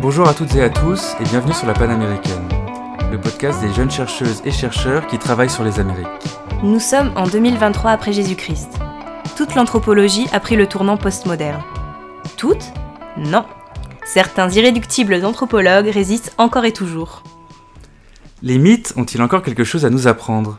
Bonjour à toutes et à tous et bienvenue sur la Panaméricaine, le podcast des jeunes chercheuses et chercheurs qui travaillent sur les Amériques. Nous sommes en 2023 après Jésus-Christ. Toute l'anthropologie a pris le tournant postmoderne. Toute Non. Certains irréductibles anthropologues résistent encore et toujours. Les mythes ont-ils encore quelque chose à nous apprendre?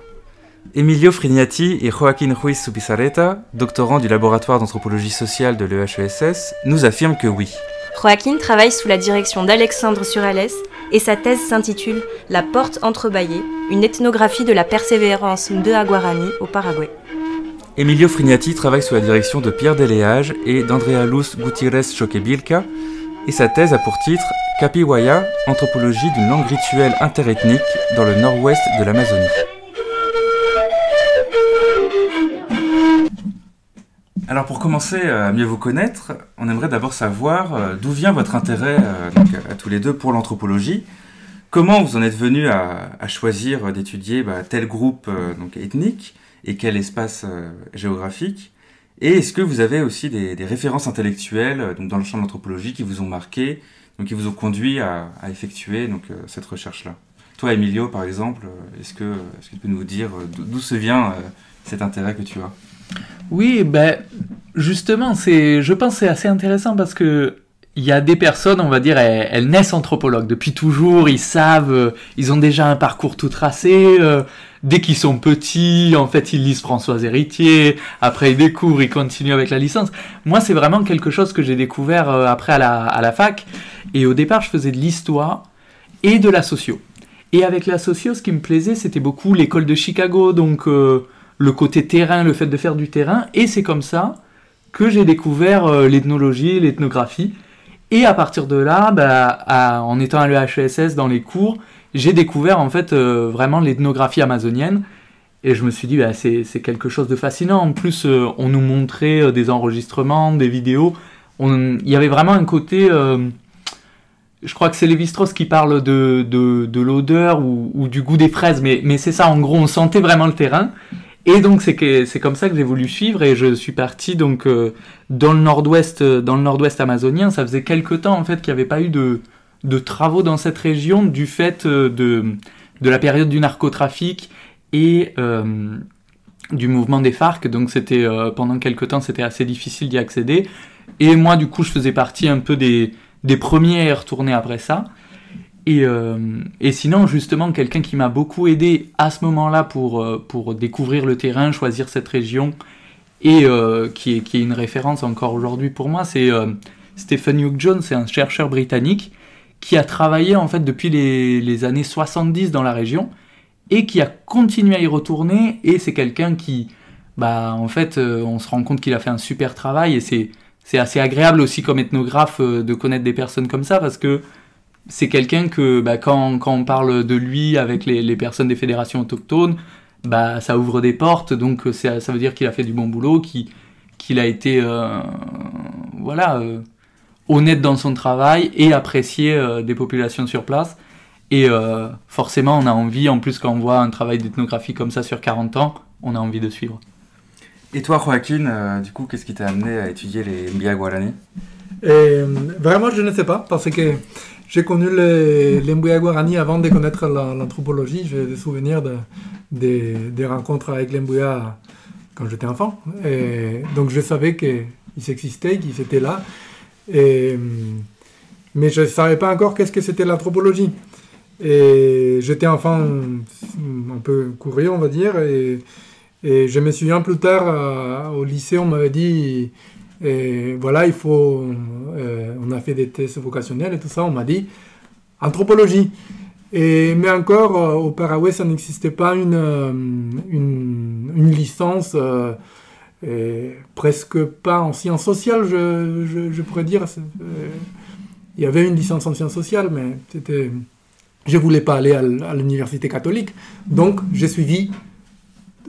Emilio Frignati et Joaquín Ruiz Subisareta, doctorants du laboratoire d'anthropologie sociale de l'EHESS, nous affirment que oui. Joaquin travaille sous la direction d'Alexandre Surales et sa thèse s'intitule La porte entrebâillée, une ethnographie de la persévérance de Guarani au Paraguay. Emilio Frignati travaille sous la direction de Pierre Deléage et d'Andrea Luz Gutiérrez Choquebilca et sa thèse a pour titre Capiwaya, anthropologie d'une langue rituelle interethnique dans le nord-ouest de l'Amazonie. Alors pour commencer à mieux vous connaître, on aimerait d'abord savoir euh, d'où vient votre intérêt euh, à tous les deux pour l'anthropologie. Comment vous en êtes venu à, choisir d'étudier bah, tel groupe euh, ethnique? Et quel espace géographique. Et est-ce que vous avez aussi des, références intellectuelles donc, dans le champ de l'anthropologie qui vous ont marqué, donc, qui vous ont conduit à, effectuer donc, cette recherche-là? Toi, Emilio, par exemple, est-ce que, est que tu peux nous dire d'où se vient cet intérêt que tu as? Oui, ben justement, je pense, c'est assez intéressant parce que il y a des personnes, on va dire, elles, naissent anthropologues depuis toujours. Ils savent, euh, ils ont déjà un parcours tout tracé. Euh, dès qu'ils sont petits, en fait, ils lisent Françoise Héritier. Après, ils découvrent, ils continuent avec la licence. Moi, c'est vraiment quelque chose que j'ai découvert euh, après à la, à la fac. Et au départ, je faisais de l'histoire et de la socio. Et avec la socio, ce qui me plaisait, c'était beaucoup l'école de Chicago, donc le côté terrain, le fait de faire du terrain, et c'est comme ça que j'ai découvert l'ethnologie, l'ethnographie. Et à partir de là, bah, en étant à l'EHESS dans les cours, j'ai découvert en fait euh, vraiment l'ethnographie amazonienne. Et je me suis dit, bah, c'est quelque chose de fascinant. En plus, euh, on nous montrait des enregistrements, des vidéos. Il y avait vraiment un côté. je crois que c'est Lévi-Strauss qui parle de, de, l'odeur ou, du goût des fraises, mais c'est ça, en gros, on sentait vraiment le terrain. Et donc c'est c'est comme ça que j'ai voulu suivre et je suis parti donc euh, dans le nord-ouest dans le nord-ouest amazonien. Ça faisait quelque temps en fait qu'il n'y avait pas eu de, de travaux dans cette région du fait euh, de, de la période du narcotrafic et euh, du mouvement des FARC. Donc c'était pendant quelque temps c'était assez difficile d'y accéder. Et moi du coup je faisais partie un peu des, des premiers à y retourner après ça. Euh, et, sinon, justement, quelqu'un qui m'a beaucoup aidé à ce moment-là pour, euh, pour découvrir le terrain, choisir cette région, et euh, qui, est, qui est une référence encore aujourd'hui pour moi, c'est Stephen Hugh Jones, c'est un chercheur britannique qui a travaillé en fait depuis les, années 70 dans la région et qui a continué à y retourner. Et c'est quelqu'un qui, bah, en fait, on se rend compte qu'il a fait un super travail et c'est assez agréable aussi comme ethnographe de connaître des personnes comme ça parce que c'est quelqu'un que bah, quand, on parle de lui avec les, les, personnes des fédérations autochtones, bah, ça ouvre des portes, donc euh, ça, ça veut dire qu'il a fait du bon boulot, qu'il a été euh, voilà, euh, honnête dans son travail et apprécié des populations sur place. Et forcément, on a envie, en plus quand on voit un travail d'ethnographie comme ça sur 40 ans, on a envie de suivre. Et toi, Joaquin, du coup, qu'est-ce qui t'a amené à étudier les Mbia Guarani? Vraiment, je ne sais pas, parce que j'ai connu les, Guarani avant de connaître l'anthropologie. J'ai des souvenirs de, des rencontres avec les Mbouya quand j'étais enfant. Et donc je savais qu'ils existaient, qu'ils étaient là. Et, mais je ne savais pas encore qu'est-ce que c'était l'anthropologie. Et j'étais enfant un peu curieux, on va dire. Et, et je me souviens plus tard, euh, au lycée, on m'avait dit et voilà, il faut. Euh, on a fait des tests vocationnels et tout ça. On m'a dit anthropologie. Et, mais encore, euh, au Paraguay, ça n'existait pas une, euh, une, licence, presque pas en sciences sociales, je, je, je pourrais dire. il y avait une licence en sciences sociales, mais c'était. Je voulais pas aller à l'université catholique, donc j'ai suivi.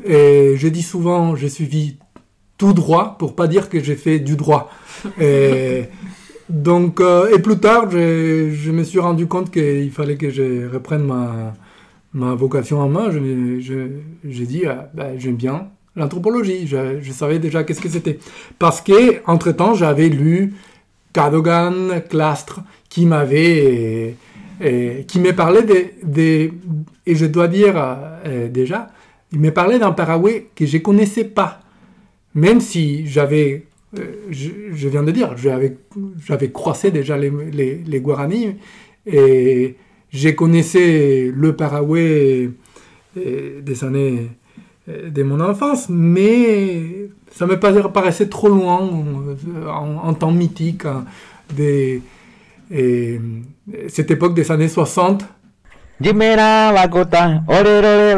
Et je dis souvent, j'ai suivi tout droit, pour pas dire que j'ai fait du droit. Et, donc, euh, et plus tard, je, me suis rendu compte qu'il fallait que je reprenne ma, ma vocation en main. J'ai dit, ah, ben, j'aime bien l'anthropologie. Je, je, savais déjà qu'est-ce que c'était. Parce que, entre-temps, j'avais lu Cadogan, Clastre, qui m'avait... qui me parlait des... De, et je dois dire euh, déjà, il me parlait d'un Paraguay que je ne connaissais pas. Même si j'avais, euh, je, viens de dire, j'avais croisé déjà les, les, et je connaissais le Paraguay euh, des années de mon enfance, mais ça me paraissait trop loin en, temps mythique hein, cette époque des années 60 Orerore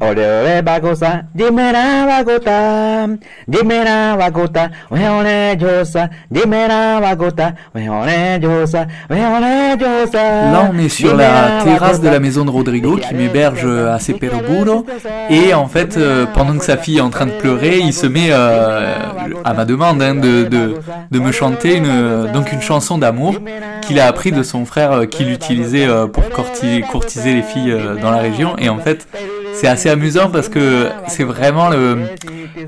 orerore weone josa, weone josa, weone josa. Là, on est sur la terrasse de la maison de Rodrigo qui m'héberge à Seperoburo. Et en fait, euh, pendant que sa fille est en train de pleurer, il se met, euh, à ma demande, hein, de, de, de, me chanter une, donc une chanson d'amour qu'il a appris de son frère euh, qui l'utilise euh, pour courtiser, les filles euh, dans la région. Et en fait, c'est assez amusant parce que c'est vraiment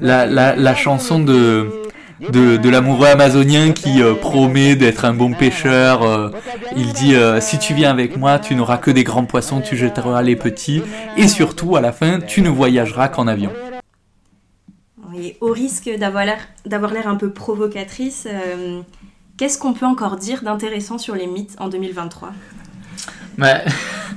la, chanson de, de, l'amoureux amazonien qui euh, promet d'être un bon pêcheur. il dit si tu viens avec moi, tu n'auras que des grands poissons, tu jetteras les petits. Et surtout, à la fin, tu ne voyageras qu'en avion. Et au risque d'avoir l'air un peu provocatrice, qu'est-ce qu'on peut encore dire d'intéressant sur les mythes en 2023 mais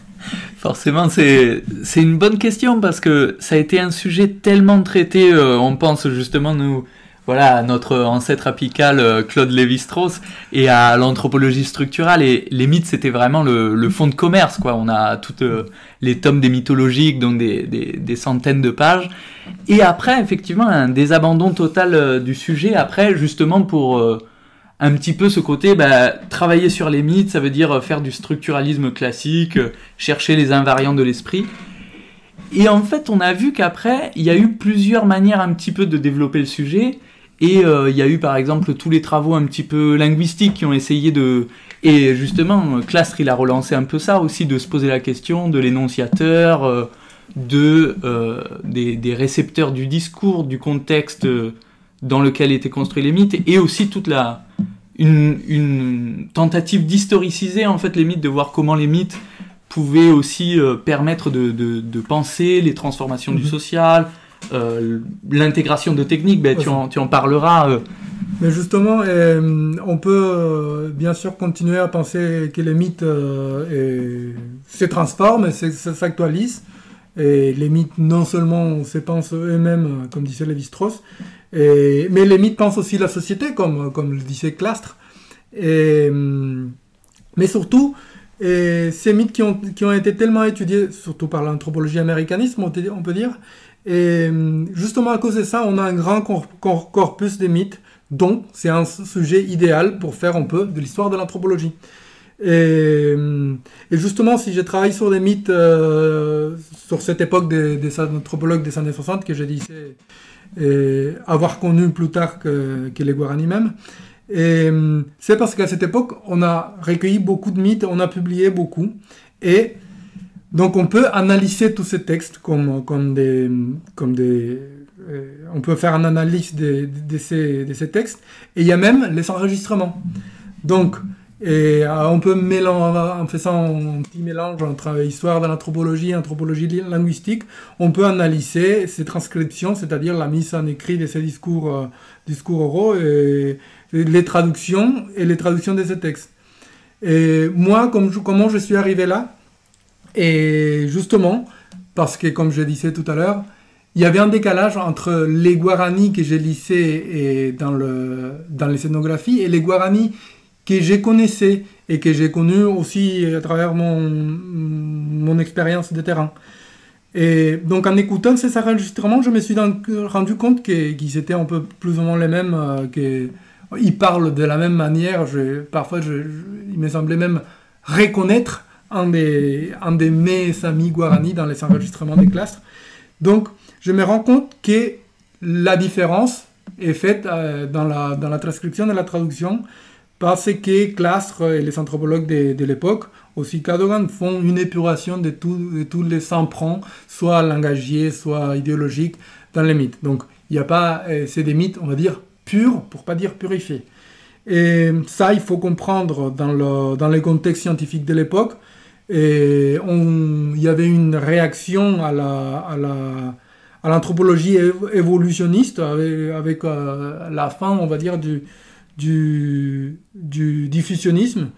forcément, c'est une bonne question parce que ça a été un sujet tellement traité. Euh, on pense justement, nous, voilà, à notre ancêtre apical euh, Claude Lévi-Strauss et à l'anthropologie structurale. Et les mythes, c'était vraiment le, fond de commerce, quoi. On a toutes euh, les tomes des mythologiques, donc des, des, centaines de pages. Et après, effectivement, un désabandon total du sujet, après, justement, pour un petit peu ce côté, bah, travailler sur les mythes, ça veut dire faire du structuralisme classique, chercher les invariants de l'esprit. Et en fait, on a vu qu'après, il y a eu plusieurs manières un petit peu de développer le sujet. Et euh, il y a eu par exemple tous les travaux un petit peu linguistiques qui ont essayé de... Et justement, Clastre, il a relancé un peu ça aussi, de se poser la question de l'énonciateur, euh, de, euh, des, des, récepteurs du discours, du contexte dans lequel étaient construits les mythes, et aussi toute la, une, tentative d'historiciser en fait les mythes, de voir comment les mythes pouvaient aussi euh, permettre de, de, penser les transformations du mhm. social, euh, l'intégration de techniques, ben, tu, en, tu, en, parleras. Euh. Mais justement, on peut bien sûr continuer à penser que les mythes se transforment s'actualisent. Et les mythes, non seulement se pensent eux-mêmes, comme disait Lévi-Strauss, mais les mythes pensent aussi la société, comme, le disait Clastre. Mais surtout, ces mythes qui ont, été tellement étudiés, surtout par l'anthropologie américanisme, on peut dire, et justement à cause de ça, on a un grand corpus de mythes, donc c'est un sujet idéal pour faire un peu de l'histoire de l'anthropologie. Et, justement, si je travaille sur des mythes euh, sur cette époque des, des anthropologues des années 60 que j'ai dit, et avoir connu plus tard que, les Guarani même. Et c'est parce qu'à cette époque, on a recueilli beaucoup de mythes, on a publié beaucoup. Et donc on peut analyser tous ces textes comme, des... Comme des euh, on peut faire une analyse de, ces, de, ces, textes. Et il y a même les enregistrements. Donc, et euh, on peut mélanger, en faisant un petit mélange entre histoire de l'anthropologie et anthropologie linguistique, on peut analyser ces transcriptions, c'est-à-dire la mise en écrit de ces discours, euh, oraux, et, les traductions et les traductions de ces textes. Et moi, comme comment je suis arrivé là? Et justement, parce que comme je disais tout à l'heure, il y avait un décalage entre les Guarani que j'ai lissés dans, dans les scénographies et les Guarani que j'ai connaissais et que j'ai connu aussi à travers mon, mon expérience de terrain. Et donc en écoutant ces enregistrements, je me suis rendu compte qu'ils étaient un peu plus ou moins les mêmes, euh, qu'ils parlent de la même manière. Je, parfois, je, il me semblait même reconnaître un des, un de mes amis guarani dans les enregistrements des classes. Donc je me rends compte que la différence est faite euh, dans, la, dans la transcription et la traduction parce que Clastre et les anthropologues de, l'époque, aussi Cadogan, font une épuration de, tous les emprunts, soit langagiers, soit idéologiques, dans les mythes. Donc, il n'y a pas, euh, c'est des mythes, on va dire, purs, pour pas dire purifiés. Et ça, il faut comprendre dans le, dans les contextes scientifiques de l'époque. Et il y avait une réaction à la, à la, à l'anthropologie évolutionniste avec, avec, euh, la fin, on va dire, du, du, diffusionnisme,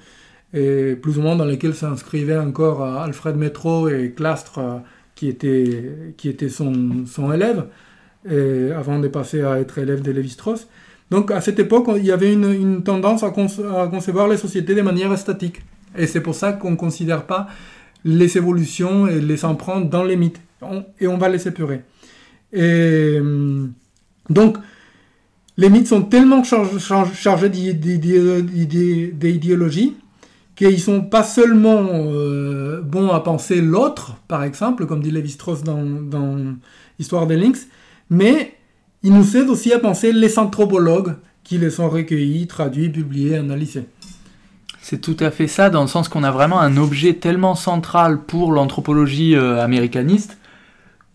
et plus ou moins dans lequel s'inscrivait encore euh, Alfred Métro et Clastre, euh, qui était, qui était son, son élève, avant de passer à être élève de Lévi-Strauss. Donc à cette époque, il y avait une, tendance à, conce- à concevoir les sociétés de manière statique. Et c'est pour ça qu'on ne considère pas les évolutions et les empreintes dans les mythes. Et on va les épurer. Et hum, donc, les mythes sont tellement char- char- chargés d'idé- d'idé- d'idé- d'idéologie qu'ils sont pas seulement euh, bons à penser l'autre, par exemple, comme dit Lévi-Strauss dans, Histoire des Lynx, mais ils nous aident aussi à penser les anthropologues qui les ont recueillis, traduits, publiés, analysés. C'est tout à fait ça, dans le sens qu'on a vraiment un objet tellement central pour l'anthropologie euh, américaniste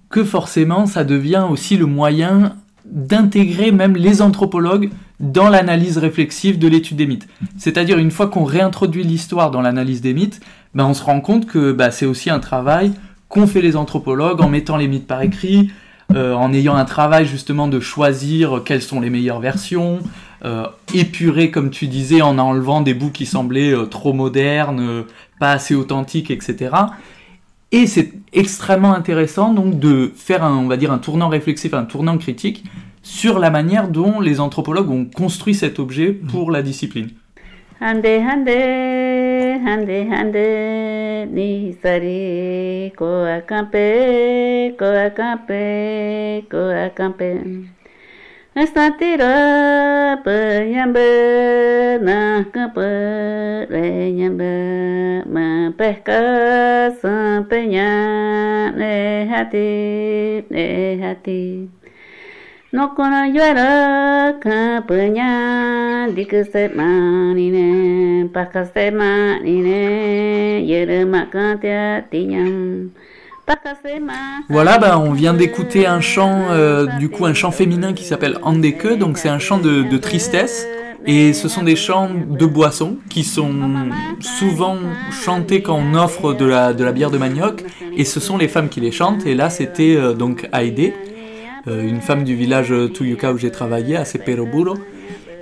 que forcément ça devient aussi le moyen d'intégrer même les anthropologues dans l'analyse réflexive de l'étude des mythes. C'est-à-dire une fois qu'on réintroduit l'histoire dans l'analyse des mythes, ben, on se rend compte que bah, c'est aussi un travail qu'ont fait les anthropologues en mettant les mythes par écrit, euh, en ayant un travail justement de choisir quelles sont les meilleures versions, euh, épurer comme tu disais en enlevant des bouts qui semblaient euh, trop modernes, euh, pas assez authentiques, etc. Et c'est extrêmement intéressant donc de faire un, va dire un tournant réflexif, un tournant critique sur la manière dont les anthropologues ont construit cet objet pour la discipline. Estatira pa yamba na kapa re yamba ma peka san peña ne hati ne hati no kona yuera ka peña dikse mani ne pesca se mani ne yere makatia tiñam Voilà, bah, on vient d'écouter un chant, euh, du coup un chant féminin qui s'appelle Andeke, donc c'est un chant de, tristesse. Et ce sont des chants de boisson qui sont souvent chantés quand on offre de la, bière de manioc. Et ce sont les femmes qui les chantent. Et là, c'était euh, donc Haïdé, euh, une femme du village Tuyuka où j'ai travaillé, à Seperoburo.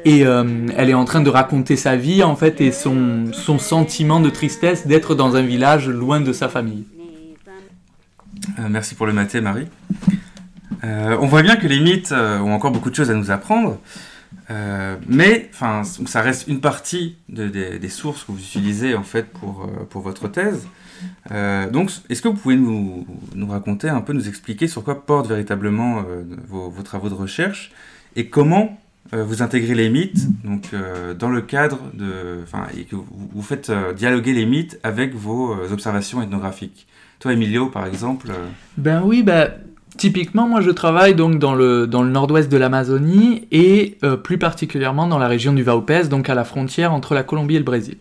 Et elle est en train de raconter sa vie, en fait, et son sentiment de tristesse d'être dans un village loin de sa famille. Euh, merci pour le maté, Marie. Euh, on voit bien que les mythes euh, ont encore beaucoup de choses à nous apprendre, mais ça reste une partie de- des- sources que vous utilisez en fait pour, pour votre thèse. Donc, est-ce que vous pouvez nous, nous raconter un peu, nous expliquer sur quoi portent véritablement vos, vos travaux de recherche et comment vous intégrez les mythes donc, dans le cadre de. Et que vous, faites dialoguer les mythes avec vos observations ethnographiques? Toi, Emilio, par exemple. euh, Ben oui, ben, typiquement, moi je travaille donc dans le, dans le nord-ouest de l'Amazonie et euh, plus particulièrement dans la région du Vaupés, donc à la frontière entre la Colombie et le Brésil.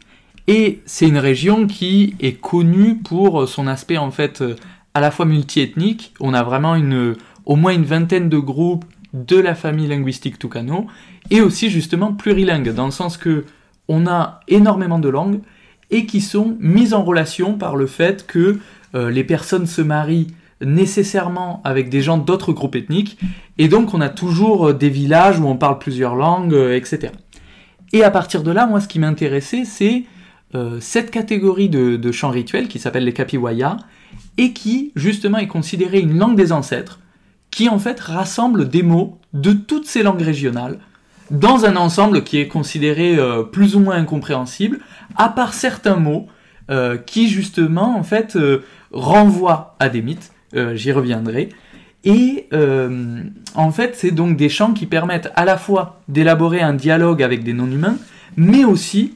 Et c'est une région qui est connue pour son aspect en fait euh, à la fois multiethnique. On a vraiment au moins une vingtaine de groupes de la famille linguistique Tucano et aussi justement plurilingue dans le sens que on a énormément de langues et qui sont mises en relation par le fait que euh, les personnes se marient nécessairement avec des gens d'autres groupes ethniques, et donc on a toujours euh, des villages où on parle plusieurs langues, euh, etc. Et à partir de là, moi, ce qui m'intéressait, c'est cette catégorie de, chants rituels qui s'appelle les capiwaya, et qui, justement, est considérée une langue des ancêtres, qui en fait rassemble des mots de toutes ces langues régionales, dans un ensemble qui est considéré euh, plus ou moins incompréhensible, à part certains mots euh, qui, justement, en fait, euh, renvoient à des mythes, j'y reviendrai. Et en fait, c'est donc des chants qui permettent à la fois d'élaborer un dialogue avec des non-humains, mais aussi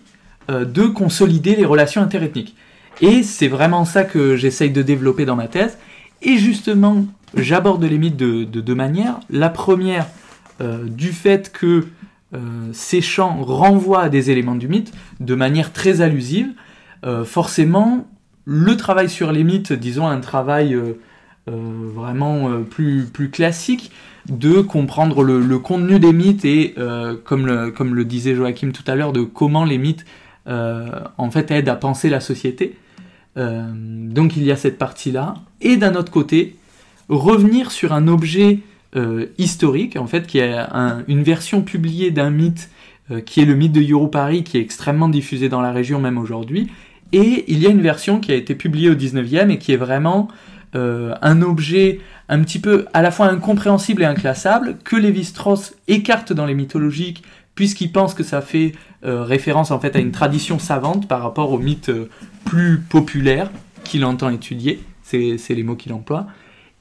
de consolider les relations interethniques. Et c'est vraiment ça que j'essaye de développer dans ma thèse. Et justement, j'aborde les mythes de, de deux manières. La première, du fait que euh, ces chants renvoient à des éléments du mythe de manière très allusive. Euh, forcément, le travail sur les mythes, disons un travail euh, vraiment plus, classique, de comprendre le, contenu des mythes et, comme, le, comme le disait Joachim tout à l'heure, de comment les mythes en fait aident à penser la société. Donc il y a cette partie-là. Et d'un autre côté, revenir sur un objet euh, historique, en fait, qui est un- une version publiée d'un mythe euh, qui est le mythe de Yorupari, qui est extrêmement diffusé dans la région même aujourd'hui. Et il y a une version qui a été publiée au 19e et qui est vraiment euh, un objet un petit peu à la fois incompréhensible et inclassable, que Lévi-Strauss écarte dans les mythologiques, puisqu'il pense que ça fait référence en fait à une tradition savante par rapport aux mythes euh, plus populaires qu'il entend étudier, c'est les mots qu'il emploie.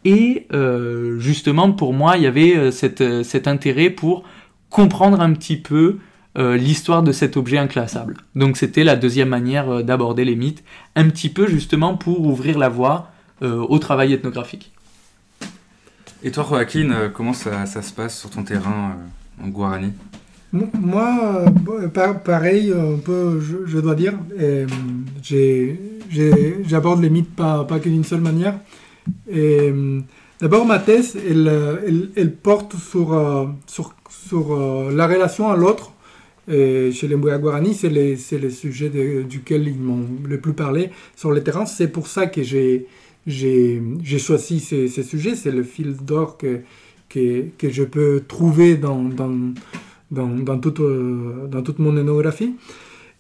Et euh, justement, pour moi, il y avait euh, cette, euh, cet intérêt pour comprendre un petit peu euh, l'histoire de cet objet inclassable. Donc c'était la deuxième manière d'aborder les mythes, un petit peu justement pour ouvrir la voie euh, au travail ethnographique. Et toi, Joaquin, comment ça, ça se passe sur ton terrain euh, en Guarani? Mo- Moi, par- pareil, un peu, je, je dois dire, j'aborde les mythes pas, pas que d'une seule manière. D'abord, ma thèse, elle, porte sur, euh, euh, la relation à l'autre. Chez les Mbuya Guarani, c'est le, sujet duquel ils m'ont le plus parlé sur le terrain. C'est pour ça que j'ai choisi ces, ces sujets. C'est le fil d'or que, je peux trouver dans, toute, euh, dans toute mon énographie.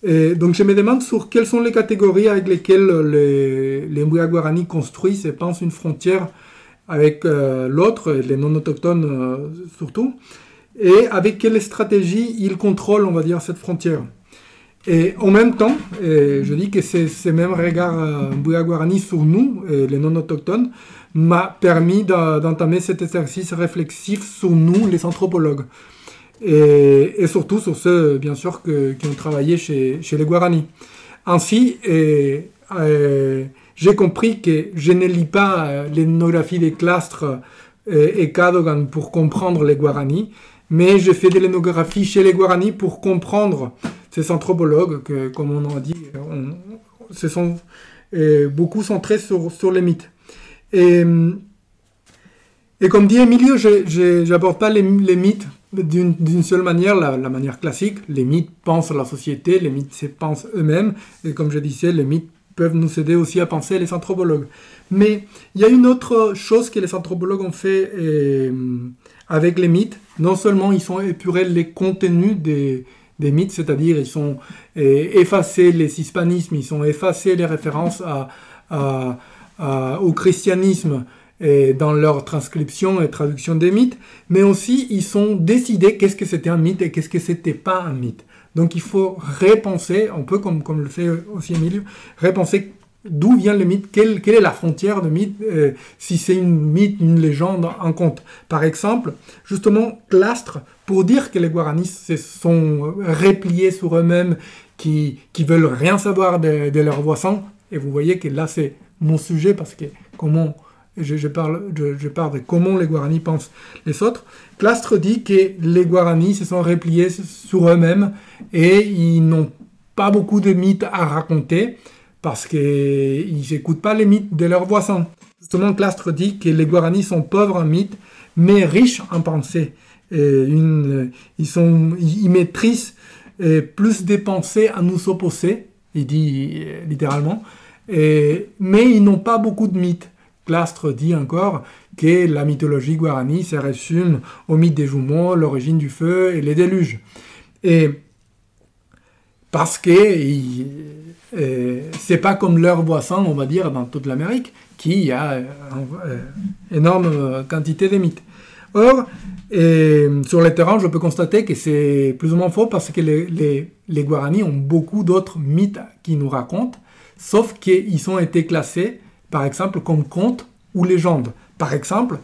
Et donc je me demande sur quelles sont les catégories avec lesquelles les, les Guarani construisent et pensent une frontière avec euh, l'autre, les non-autochtones euh, surtout, et avec quelle stratégie ils contrôlent, on va dire, cette frontière. Et en même temps, je dis que c'est ce même regard euh, Mbuya Guarani sur nous, et les non-autochtones, m'a permis d'entamer cet exercice réflexif sur nous, les anthropologues et, surtout sur ceux, bien sûr, qui ont travaillé chez, les Guarani. Ainsi, j'ai compris que je ne lis pas euh, l'ethnographie des clastres euh, et Cadogan pour comprendre les Guarani, mais je fais de l'ethnographie chez les Guarani pour comprendre ces anthropologues que, comme on a dit, se sont euh, beaucoup centrés sur, les mythes. Et, comme dit Emilio, je n'aborde pas les mythes d'une seule manière, la, manière classique. Les mythes pensent la société, les mythes se pensent eux-mêmes. Et comme je disais, les mythes peuvent nous aider aussi à penser les anthropologues. Mais il y a une autre chose que les anthropologues ont fait euh, avec les mythes. Non seulement ils ont épuré les contenus des, des mythes, c'est-à-dire ils ont euh, effacé les hispanismes, ils ont effacé les références à- au christianisme dans leur transcription et traduction des mythes, mais aussi ils ont décidé qu'est-ce que c'était un mythe et qu'est-ce que c'était pas un mythe. Donc il faut repenser, un peu comme, comme le fait aussi Emilio, repenser d'où vient le mythe, quelle, quelle est la frontière de mythe, euh, si c'est une mythe, une légende, un conte. Par exemple, justement, Clastre, pour dire que les Guaranis se sont repliés sur eux-mêmes, qui, qui veulent rien savoir de, de leurs voisins, et vous voyez que là c'est mon sujet, parce que comment je, parle, de comment les Guaranis pensent les autres. Clastre dit que les Guaranis se sont repliés sur eux-mêmes et ils n'ont pas beaucoup de mythes à raconter parce qu'ils n'écoutent pas les mythes de leurs voisins. Justement, Clastre dit que les Guaranis sont pauvres en mythes, mais riches en pensée. Et une, ils, sont, ils maîtrisent euh, plus des pensées à nous opposer, il dit euh, littéralement, mais ils n'ont pas beaucoup de mythes. Clastre dit encore que la mythologie guarani se résume au mythe des jumeaux, l'origine du feu et les déluges. Et parce que euh, c'est pas comme leurs voisins, on va dire, dans toute l'Amérique, qui a une énorme euh, quantité de mythes. Or, euh, sur le terrain, je peux constater que c'est plus ou moins faux parce que les, les, les Guarani ont beaucoup d'autres mythes qui nous racontent, sauf qu'ils ont été classés, par exemple, comme contes ou légendes. Par exemple,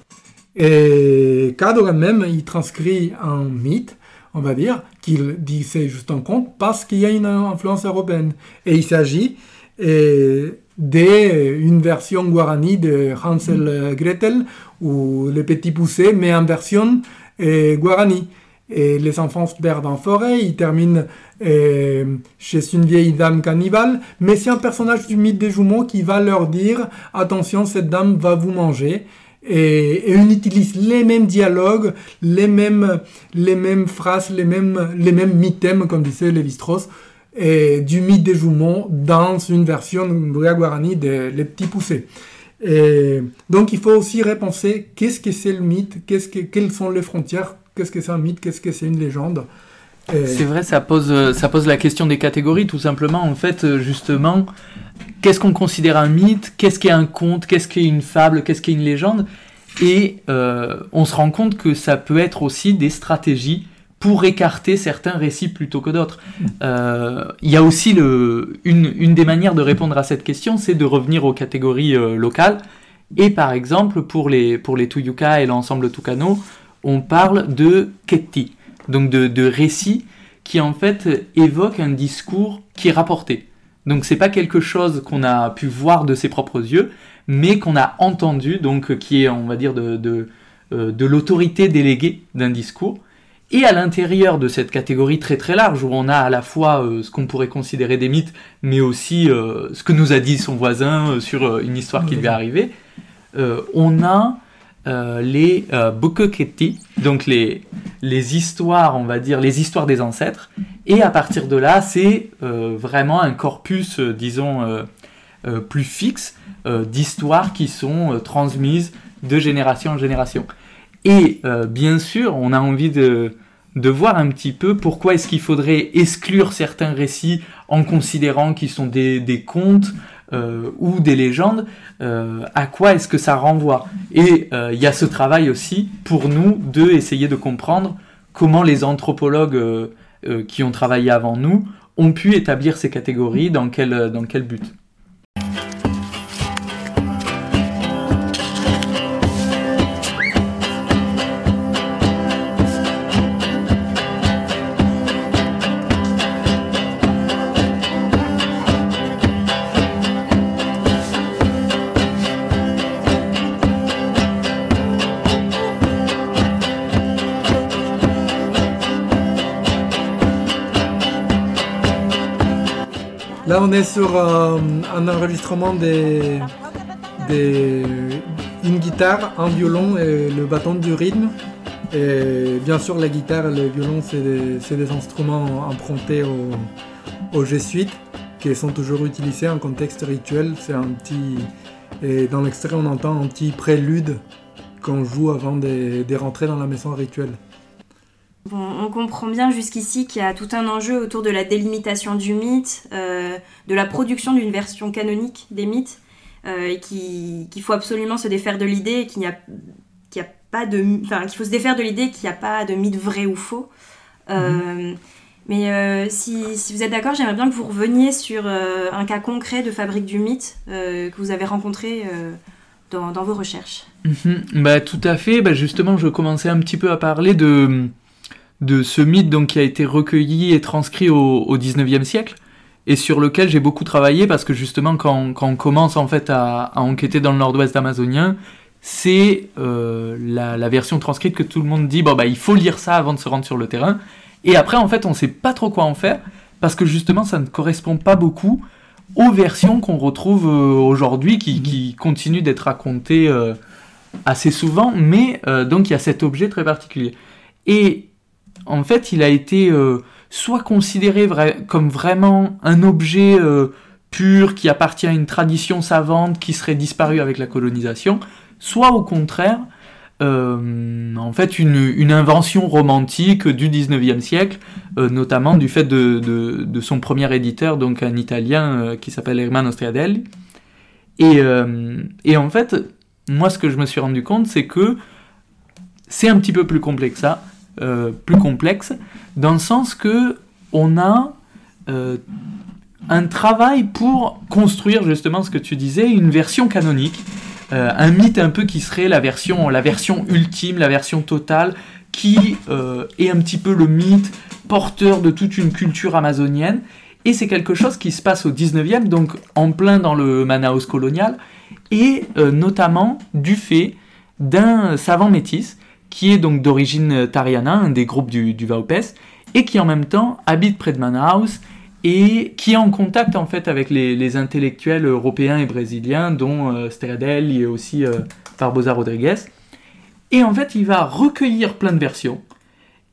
et Cadogan même, il transcrit un mythe, on va dire, qu'il dit c'est juste un conte parce qu'il y a une influence européenne. Et il s'agit, d'une version guarani de Hansel Gretel ou Les Petits Poussés, mais en version guarani. Et les enfants se perdent en forêt, ils terminent chez une vieille dame cannibale, mais c'est un personnage du mythe des jumeaux qui va leur dire attention, cette dame va vous manger. Et, on utilise les mêmes dialogues, les mêmes, phrases, les mêmes, les mythèmes, comme disait Lévi-Strauss, et du mythe des jumeaux dans une version Guarani de Les Petits Poussés. Et donc il faut aussi repenser qu'est-ce que c'est le mythe, quelles sont les frontières, qu'est-ce que c'est un mythe, qu'est-ce que c'est une légende? C'est vrai, ça pose, ça pose la question des catégories, tout simplement. En fait, justement, qu'est-ce qu'on considère un mythe? Qu'est-ce qu'est un conte? Qu'est-ce qu'est une fable? Qu'est-ce qu'est une légende? Et euh, on se rend compte que ça peut être aussi des stratégies pour écarter certains récits plutôt que d'autres. Euh, il y a aussi une, des manières de répondre à cette question, c'est de revenir aux catégories euh, locales. Et par exemple, pour les, pour les Tuyuka et l'ensemble Tucano, on parle de Ketti donc de, récits qui en fait évoquent un discours qui est rapporté. Donc c'est pas quelque chose qu'on a pu voir de ses propres yeux, mais qu'on a entendu, donc qui est on va dire de, de, euh, l'autorité déléguée d'un discours. Et à l'intérieur de cette catégorie très très large, où on a à la fois euh, ce qu'on pourrait considérer des mythes, mais aussi euh, ce que nous a dit son voisin sur une histoire qui lui est arrivée, on a euh, les euh, donc les, les histoires, on va dire, les histoires des ancêtres. Et à partir de là, c'est euh, vraiment un corpus, euh, disons, plus fixe d'histoires qui sont transmises de génération en génération. Et bien sûr, on a envie de, de voir un petit peu pourquoi est-ce qu'il faudrait exclure certains récits en considérant qu'ils sont des, des contes ou des légendes, euh, à quoi est-ce que ça renvoie Et euh, il y a ce travail aussi pour nous de essayer de comprendre comment les anthropologues qui ont travaillé avant nous ont pu établir ces catégories, dans quel, dans quel but. On est sur euh, un enregistrement des, une guitare, un violon et le bâton du rythme. Et bien sûr, la guitare et le violon, c'est des, instruments empruntés aux, jésuites qui sont toujours utilisés en contexte rituel. C'est un petit. Et dans l'extrait, on entend un petit prélude qu'on joue avant de, de rentrer dans la maison rituelle on comprend bien jusqu'ici qu'il y a tout un enjeu autour de la délimitation du mythe, euh, de la production d'une version canonique des mythes, euh, et qu'il faut absolument se défaire de l'idée qu'il n'y a, a, pas de, enfin qu'il faut se défaire de l'idée qu'il n'y a pas de mythe vrai ou faux. Euh, mhm. Mais si, vous êtes d'accord, j'aimerais bien que vous reveniez sur un cas concret de fabrique du mythe que vous avez rencontré dans, vos recherches. Bah, tout à fait. Bah, justement, je commençais un petit peu à parler de de ce mythe donc, qui a été recueilli et transcrit au, au 19e siècle et sur lequel j'ai beaucoup travaillé parce que justement quand, quand on commence en fait à, enquêter dans le nord-ouest amazonien, c'est euh, la, version transcrite que tout le monde dit bon bah il faut lire ça avant de se rendre sur le terrain. Et après en fait on sait pas trop quoi en faire parce que justement ça ne correspond pas beaucoup aux versions qu'on retrouve euh, aujourd'hui qui, qui continuent d'être racontées euh, assez souvent. Mais donc il y a cet objet très particulier. Et en fait, il a été euh, soit considéré comme vraiment un objet euh, pur qui appartient à une tradition savante qui serait disparue avec la colonisation, soit au contraire, euh, en fait, une, invention romantique du 19e siècle, notamment du fait de, son premier éditeur, donc un Italien qui s'appelle Hermano Striadelli. Et, et en fait, moi, ce que je me suis rendu compte, c'est que c'est un petit peu plus complexe que ça. Euh, plus complexe, dans le sens que on a euh, un travail pour construire justement ce que tu disais, une version canonique, euh, un mythe un peu qui serait la version, la version ultime, la version totale, qui est un petit peu le mythe porteur de toute une culture amazonienne. Et c'est quelque chose qui se passe au 19e, donc en plein dans le Manaus colonial, et notamment du fait d'un savant métis qui est donc d'origine tariana, un des groupes du, du Vaupes, et qui en même temps habite près de Manaus et qui est en contact en fait avec les, intellectuels européens et brésiliens, dont euh, et aussi euh, Barbosa Rodriguez. Et en fait, il va recueillir plein de versions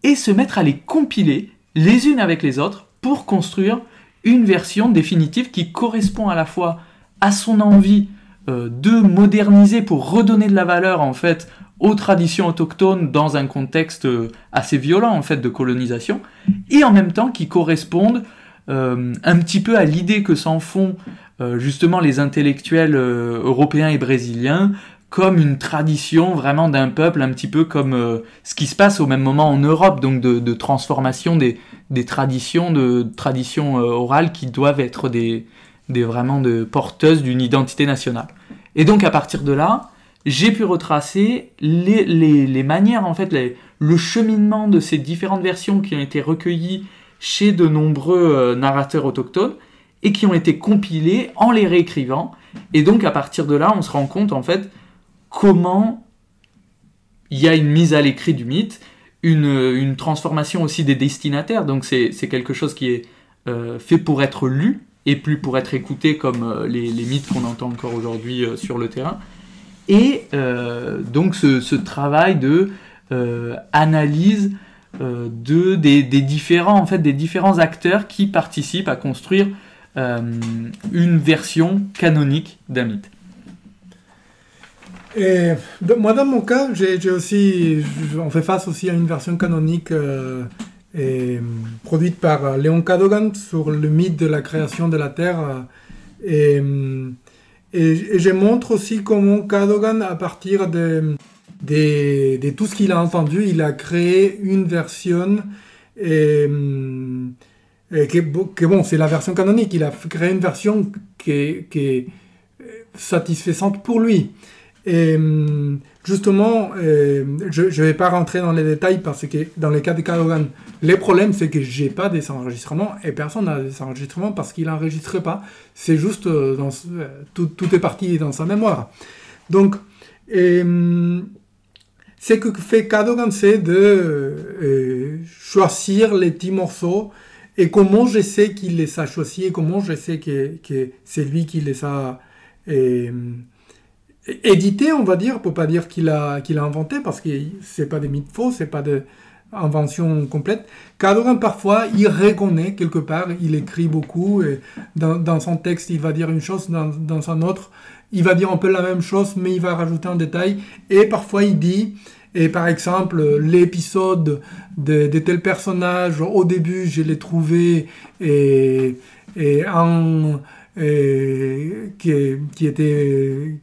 et se mettre à les compiler les unes avec les autres pour construire une version définitive qui correspond à la fois à son envie euh, de moderniser pour redonner de la valeur en fait aux traditions autochtones dans un contexte euh, assez violent en fait de colonisation et en même temps qui correspondent euh, un petit peu à l'idée que s'en font justement les intellectuels européens et brésiliens comme une tradition vraiment d'un peuple, un petit peu comme ce qui se passe au même moment en Europe, donc de, transformation des, des, traditions, de traditions orales qui doivent être des, des vraiment de porteuses d'une identité nationale. Et donc à partir de là, j'ai pu retracer les, les, manières, en fait, le cheminement de ces différentes versions qui ont été recueillies chez de nombreux euh, narrateurs autochtones et qui ont été compilées en les réécrivant. Et donc à partir de là, on se rend compte en fait comment il y a une mise à l'écrit du mythe, une, une, transformation aussi des destinataires. Donc c'est quelque chose qui est euh, fait pour être lu et plus pour être écouté comme euh, les, mythes qu'on entend encore aujourd'hui euh, sur le terrain. Et euh, donc ce, travail de analyse de, des, différents, en fait, des différents acteurs qui participent à construire une version canonique d'un mythe. Et moi, dans mon cas, j'ai aussi, on fait face aussi à une version canonique produite par Léon Cadogan sur le mythe de la création de la Terre. Et, et, je montre aussi comment Cadogan, à partir de, de, tout ce qu'il a entendu, il a créé une version et, que, bon, c'est la version canonique. Il a créé une version qui qui est satisfaisante pour lui. Et justement, euh, je ne vais pas rentrer dans les détails parce que dans les cas de Cadogan, les problèmes, c'est que j'ai pas des enregistrements et personne n'a des enregistrements parce qu'il n'enregistre pas. C'est juste, euh, euh, tout, tout, est parti dans sa mémoire. Donc, ce que fait Cadogan, c'est de choisir les petits morceaux et comment je sais qu'il les a choisis et comment je sais que c'est lui qui les a édité, on va dire, pour pas dire qu'il a, qu'il a inventé, parce que c'est pas des mythes faux, c'est pas de invention complète. Cadogan, parfois, il reconnaît quelque part, il écrit beaucoup, et dans, son texte, il va dire une chose, dans, dans un autre, il va dire un peu la même chose, mais il va rajouter un détail, et parfois il dit, et par exemple, l'épisode de, tel personnage, au début, je l'ai trouvé et, et qui, qui était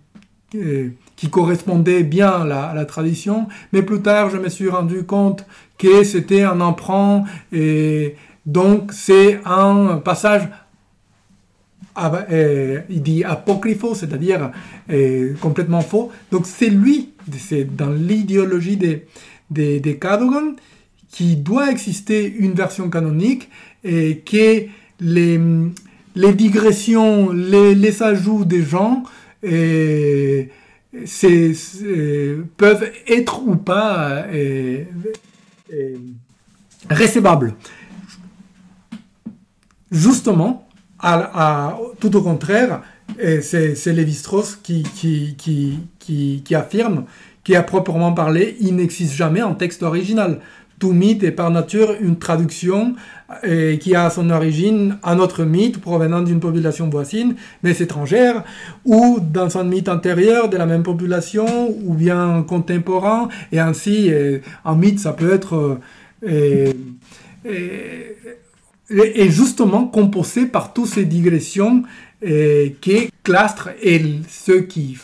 qui correspondait bien à la, tradition, mais plus tard je me suis rendu compte que c'était un emprunt et donc c'est un passage il dit apocrypho, c'est-à-dire complètement faux. Donc c'est lui, c'est dans l'idéologie des, des, des Cadogan, qui doit exister une version canonique et que les, les digressions, les, les ajouts des gens et peuvent être ou pas et, récevables. Justement, tout au contraire, c'est, Lévi-Strauss qui, qui, qui, qui, affirme qu'à proprement parler, il n'existe jamais en texte original. Tout mythe est par nature une traduction euh, qui a son origine un autre mythe provenant d'une population voisine, mais étrangère, ou dans un mythe antérieur de la même population, ou bien contemporain, et ainsi, euh, un mythe, ça peut être... Euh, et justement composé par toutes ces digressions que Clastre et ceux qui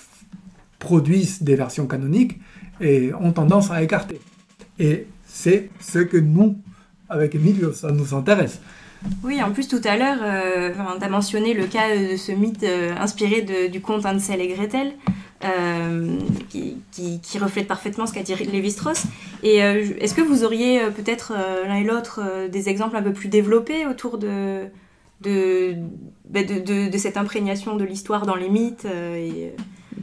produisent des versions canoniques ont tendance à écarter. Et c'est ce que nous, avec Emilio, ça nous intéresse. Oui, en plus tout à l'heure, euh, tu as mentionné le cas de ce mythe euh, inspiré du conte Hansel et Gretel, euh, qui, reflète parfaitement ce qu'a dit Lévi-Strauss. Et est-ce que vous auriez peut-être l'un et l'autre des exemples un peu plus développés autour de, bah, cette imprégnation de l'histoire dans les mythes euh, euh,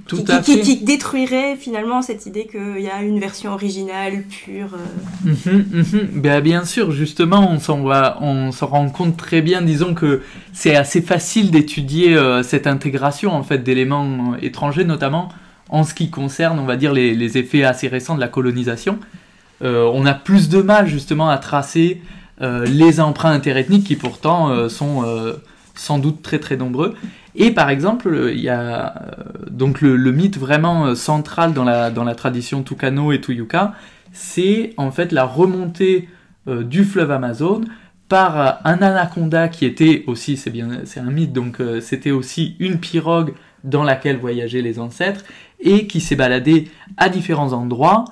Tout qui, à qui- fait. qui détruirait finalement cette idée qu'il y a une version originale, pure. euh. Mhm, mhm. Ben, bien sûr, justement, on s'en va- on s'en rend compte très bien. Disons que c'est assez facile d'étudier euh, cette intégration en fait d'éléments euh, étrangers, notamment en ce qui concerne, on va dire, les, les effets assez récents de la colonisation. Euh, on a plus de mal justement à tracer les emprunts interethniques qui pourtant sont sans doute très très nombreux. Et par exemple, il y a euh, donc le, mythe vraiment euh, central dans la, tradition Tucano et Tuyuca, c'est en fait la remontée euh, du fleuve Amazon par un anaconda qui était aussi, c'est bien, c'est un mythe, donc c'était aussi une pirogue dans laquelle voyageaient les ancêtres et qui s'est baladé à différents endroits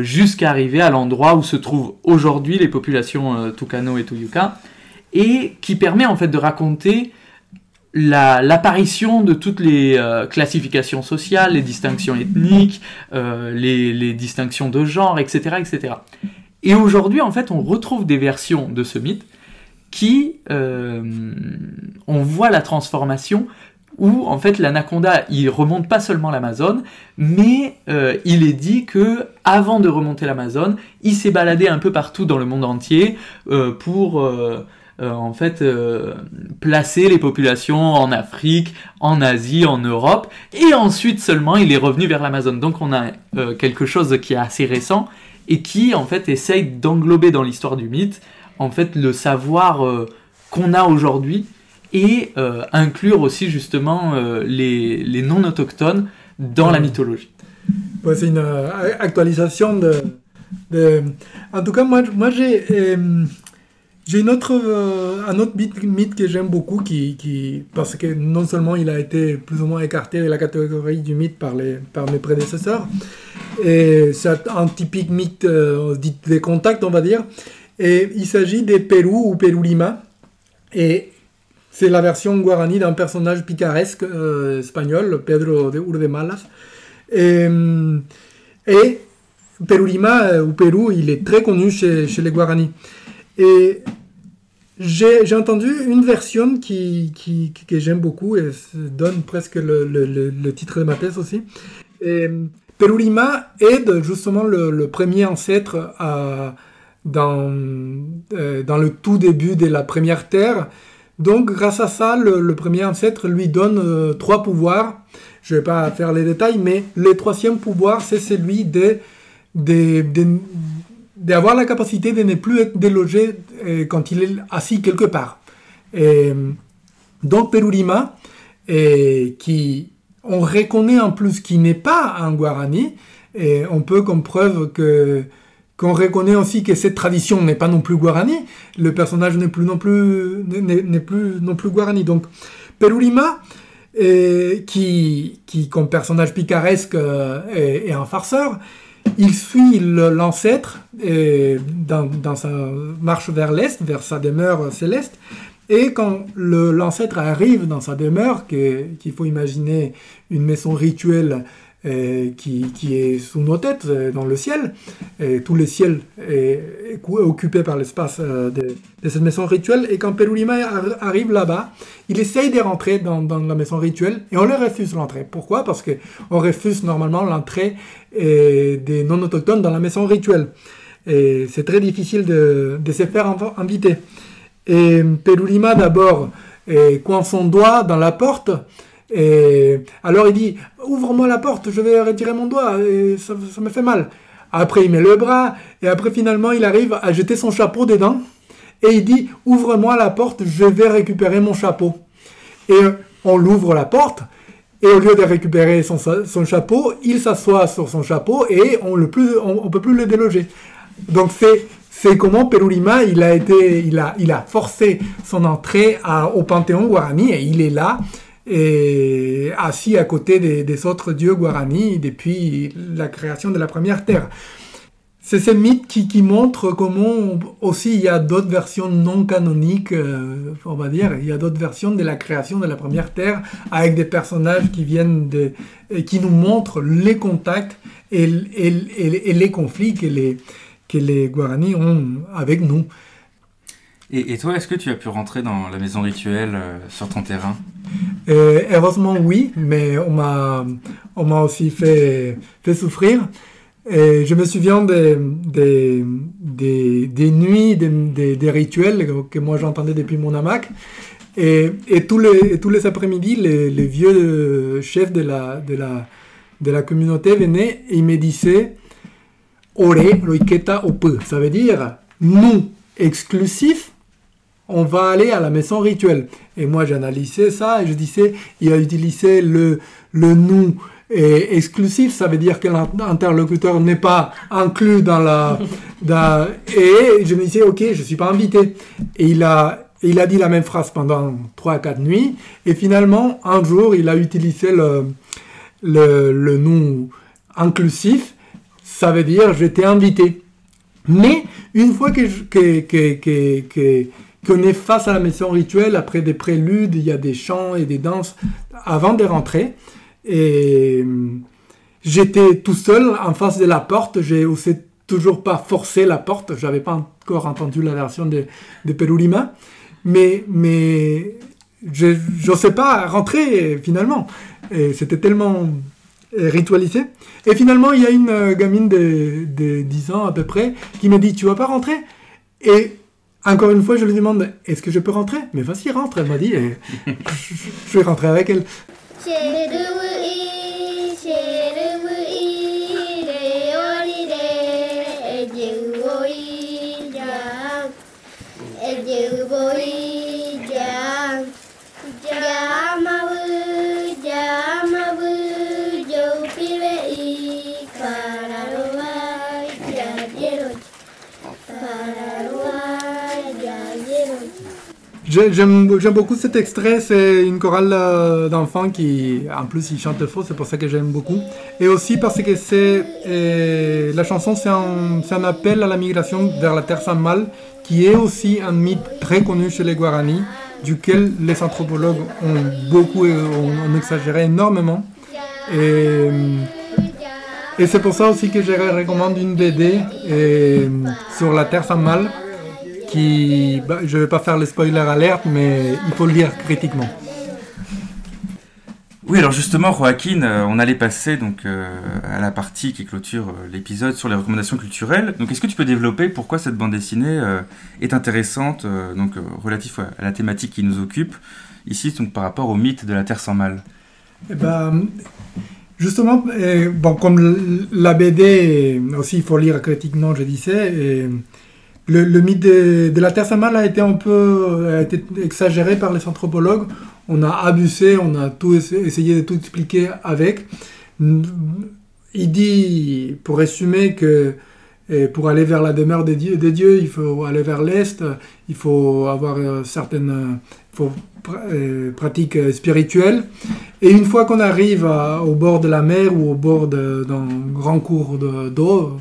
jusqu'à arriver à l'endroit où se trouvent aujourd'hui les populations Tucano et Tuyuca et qui permet en fait de raconter la- l'apparition de toutes les euh, classifications sociales, les distinctions ethniques, euh, les, distinctions de genre, etc., etc. Et aujourd'hui, en fait, on retrouve des versions de ce mythe qui, euh, on voit la transformation où, en fait, l'anaconda, il remonte pas seulement l'Amazone, mais il est dit que avant de remonter l'Amazone, il s'est baladé un peu partout dans le monde entier pour euh, en fait euh, placer les populations en Afrique, en Asie, en Europe, et ensuite seulement il est revenu vers l'Amazone. Donc on a euh, quelque chose qui est assez récent et qui en fait essaye d'englober dans l'histoire du mythe en fait le savoir qu'on a aujourd'hui et inclure aussi justement les, les non autochtones dans la mythologie. Ouais, c'est une actualisation de, de- En tout cas, moi, moi j'ai j'ai euh, un autre mythe, que j'aime beaucoup, qui, parce que non seulement il a été plus ou moins écarté de la catégorie du mythe par, mes prédécesseurs, et c'est un typique mythe euh, des contacts, on va dire, et il s'agit des Pérou ou Pérou-Lima, et c'est la version guarani d'un personnage picaresque euh, espagnol, Pedro de Urdemalas. Et, et Pérou Lima ou Pérou, il est très connu chez les Guarani. Et j'ai entendu une version qui, que j'aime beaucoup et donne presque le, titre de ma thèse aussi. Et Pérou Lima est de- justement le, premier ancêtre dans, euh, dans le tout début de la première terre. Donc, grâce à ça, le, premier ancêtre lui donne euh, trois pouvoirs. Je ne vais pas faire les détails, mais le troisième pouvoir, c'est celui de, de- de- d'avoir la capacité de ne plus être délogé euh, quand il est assis quelque part. Et, donc, Perurima, et qui on reconnaît en plus qu'il n'est pas un Guarani, et on peut comme preuve que qu'on reconnaît aussi que cette tradition n'est pas non plus Guarani, le personnage n'est plus non plus n'est plus non plus Guarani. Donc Perurima, euh, qui, qui comme personnage picaresque euh, est, est un farceur, il suit l'ancêtre euh, dans, sa marche vers l'est, vers sa demeure céleste. Et quand l'ancêtre arrive dans sa demeure, qu'il faut imaginer une maison rituelle euh, qui, est sous nos têtes, euh, dans le ciel, et tout le ciel est, occupé par l'espace euh, de, cette maison rituelle, et quand Perulima ar- arrive là-bas, il essaye de rentrer dans, la maison rituelle, et on lui refuse l'entrée. Pourquoi? Parce qu'on refuse normalement l'entrée des non-autochtones dans la maison rituelle. Et c'est très difficile de, de se faire inv- inviter. Et Perulima d'abord coince son doigt dans la porte. Et alors il dit Ouvre-moi la porte, je vais retirer mon doigt, et ça, me fait mal. Après il met le bras, et après finalement il arrive à jeter son chapeau dedans. Et il dit Ouvre-moi la porte, je vais récupérer mon chapeau. Et on l'ouvre la porte, et au lieu de récupérer son, son chapeau, il s'assoit sur son chapeau et on ne on, on peut plus le déloger. Donc c'est c'est comment Perulima il a été il a il a forcé son entrée au panthéon guarani et il est là et assis à côté des, autres dieux guarani depuis la création de la première terre. C'est ce mythe qui, qui montre comment aussi il y a d'autres versions non canoniques, euh, on va dire, il y a d'autres versions de la création de la première terre avec des personnages qui viennent qui nous montrent les contacts et, les conflits que les, que les Guarani ont avec nous. Et, et toi, est-ce que tu as pu rentrer dans la maison rituelle euh, sur ton terrain? Euh, heureusement, oui, mais on m'a, on m'a aussi fait, fait souffrir. Et je me souviens des, des, des, des nuits, des, des, rituels que, moi j'entendais depuis mon hamac. Et, et tous les, tous les après-midi, les, vieux chefs de la, de, la, de la communauté venaient et ils me disaient Ore roiketa opu. Ça veut dire nous, exclusifs, on va aller à la maison rituelle. Et moi, j'analysais ça et je disais, il a utilisé le, le nous exclusif, ça veut dire que l'interlocuteur n'est pas inclus dans la... et je me disais, ok, je suis pas invité. Et il a, il a dit la même phrase pendant 3-4 nuits. Et finalement, un jour, il a utilisé le, le, le nous inclusif. Ça veut dire, j'étais invité. Mais une fois que- que- que- qu'on est face à la maison rituelle, après des préludes, il y a des chants et des danses avant de rentrer. Et hum, j'étais tout seul en face de la porte. J'ai aussi toujours pas forcé la porte. J'avais pas encore entendu la version de, de Perulima. Mais, mais je n'osais pas rentrer finalement. Et c'était tellement euh, ritualisé. Et finalement, il y a une euh, gamine de, de 10 ans à peu près qui me dit Tu vas pas rentrer? Et encore une fois, je lui demande Est-ce que je peux rentrer? Mais vas-y, rentre. Elle m'a dit et je, je- je vais rentrer avec elle. J'aime beaucoup cet extrait, c'est une chorale euh, d'enfants qui, en plus, ils chantent faux, c'est pour ça que j'aime beaucoup. Et aussi parce que c'est euh, la chanson, c'est un, appel à la migration vers la terre sans mal, qui est aussi un mythe très connu chez les Guarani, duquel les anthropologues ont beaucoup, euh, ont, exagéré énormément. Et, c'est pour ça aussi que je recommande une BD sur la terre sans mal qui, bah, je vais pas faire le spoiler alerte, mais il faut le lire critiquement. Oui, alors justement, Joaquin, euh, on allait passer donc euh, à la partie qui clôture euh, l'épisode sur les recommandations culturelles. Donc, est-ce que tu peux développer pourquoi cette bande dessinée euh, est intéressante, donc relatif à la thématique qui nous occupe ici, donc par rapport au mythe de la Terre sans mal? Eh ben, justement, euh, bon, comme la BD aussi, il faut lire critiquement, je disais, et le, mythe de, la Terre sans mal a été un peu exagéré par les anthropologues. On a abusé, on a tout essa- essayé de tout expliquer avec. Il dit, pour résumer, que euh, pour aller vers la demeure des dieux, il faut aller vers l'est, il faut avoir euh, certaines euh, pratiques euh, spirituelles. Et une fois qu'on arrive au bord de la mer ou au bord d'un grand cours de- d'eau,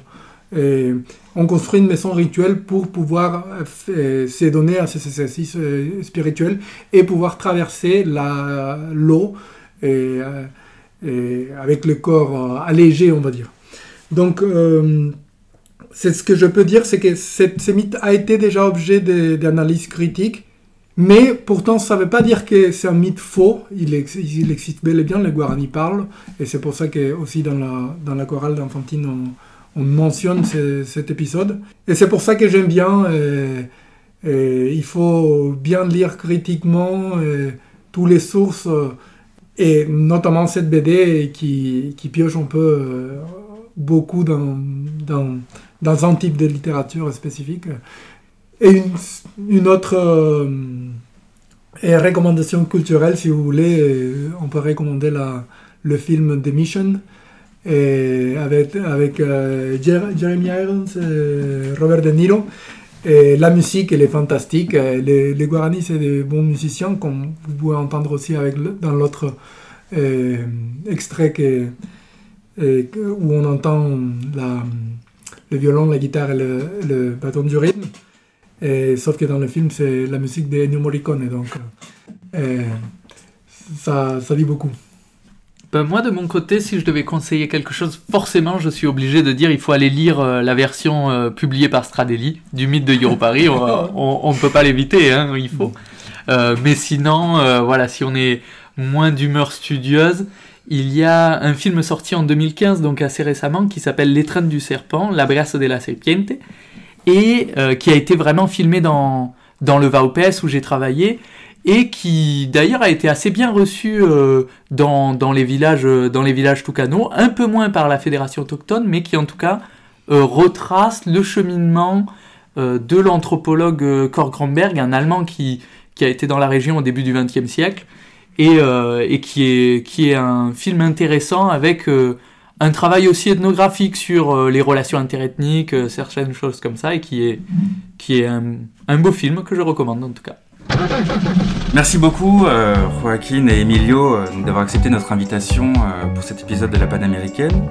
euh, on construit une maison rituelle pour pouvoir euh, euh, se donner à ces exercices euh, spirituels et pouvoir traverser l'eau avec le corps allégé, on va dire. Donc, c'est ce que je peux dire, c'est que cette- ce mythe a été déjà objet d'analyse critique, mais pourtant ça ne veut pas dire que c'est un mythe faux. Il, ex- il existe bel et bien, les Guarani parlent, et c'est pour ça que aussi dans la, dans la chorale d'Enfantine, on, on mentionne ce- cet épisode. Et c'est pour ça que j'aime bien. euh, euh, il faut bien lire critiquement euh, toutes les sources, et notamment cette BD qui, pioche un peu beaucoup dans, dans, un type de littérature spécifique. Et une, autre recommandation culturelle, si vous voulez, on peut recommander le film The Mission et avec, euh, Jer- Jeremy Irons et Robert De Niro. Et la musique, elle est fantastique. Euh, Les, les Guarani, c'est des bons musiciens, comme vous pouvez entendre aussi dans l'autre euh, extrait euh, où on entend le violon, la guitare et le, le bâton du rythme. Sauf que dans le film, c'est la musique de Ennio Morricone, donc euh, ça, ça dit beaucoup. Ben, moi, de mon côté, si je devais conseiller quelque chose, forcément, je suis obligé de dire il faut aller lire euh, la version euh, publiée par Stradelli du mythe de Europari. on ne peut pas l'éviter, hein, il faut. Euh, mais sinon, euh, voilà, si on est moins d'humeur studieuse, il y a un film sorti en 2015, donc assez récemment, qui s'appelle L'étreinte du serpent, La Brasse de la Serpiente, et euh, qui a été vraiment filmé dans, dans le VAUPS où j'ai travaillé, et qui d'ailleurs a été assez bien reçu euh, dans, dans, les villages, euh, dans les villages toucano, un peu moins par la fédération autochtone, mais qui en tout cas euh, retrace le cheminement de l'anthropologue Kurt Gramberg, un Allemand qui, qui a été dans la région au début du XXe siècle, et, et qui, est, qui est un film intéressant avec un travail aussi ethnographique sur les relations interethniques, certaines choses comme ça, et qui est, qui est un beau film que je recommande en tout cas. Merci beaucoup, euh, Joaquin et Emilio, euh, d'avoir accepté notre invitation euh, pour cet épisode de la Panaméricaine.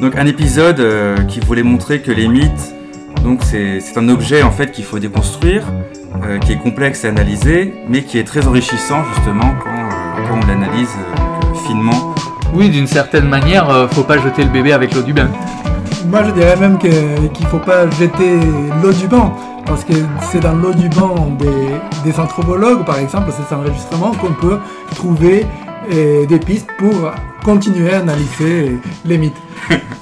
Donc, un épisode qui voulait montrer que les mythes, donc c'est un objet en fait qu'il faut déconstruire, qui est complexe à analyser, mais qui est très enrichissant justement quand, quand on l'analyse finement. Oui, d'une certaine manière, faut pas jeter le bébé avec l'eau du bain. Moi, je dirais même qu'il ne faut pas jeter l'eau du banc, parce que c'est dans l'eau du banc des, des anthropologues, par exemple, ces enregistrements, qu'on peut trouver euh, des pistes pour continuer à analyser les mythes.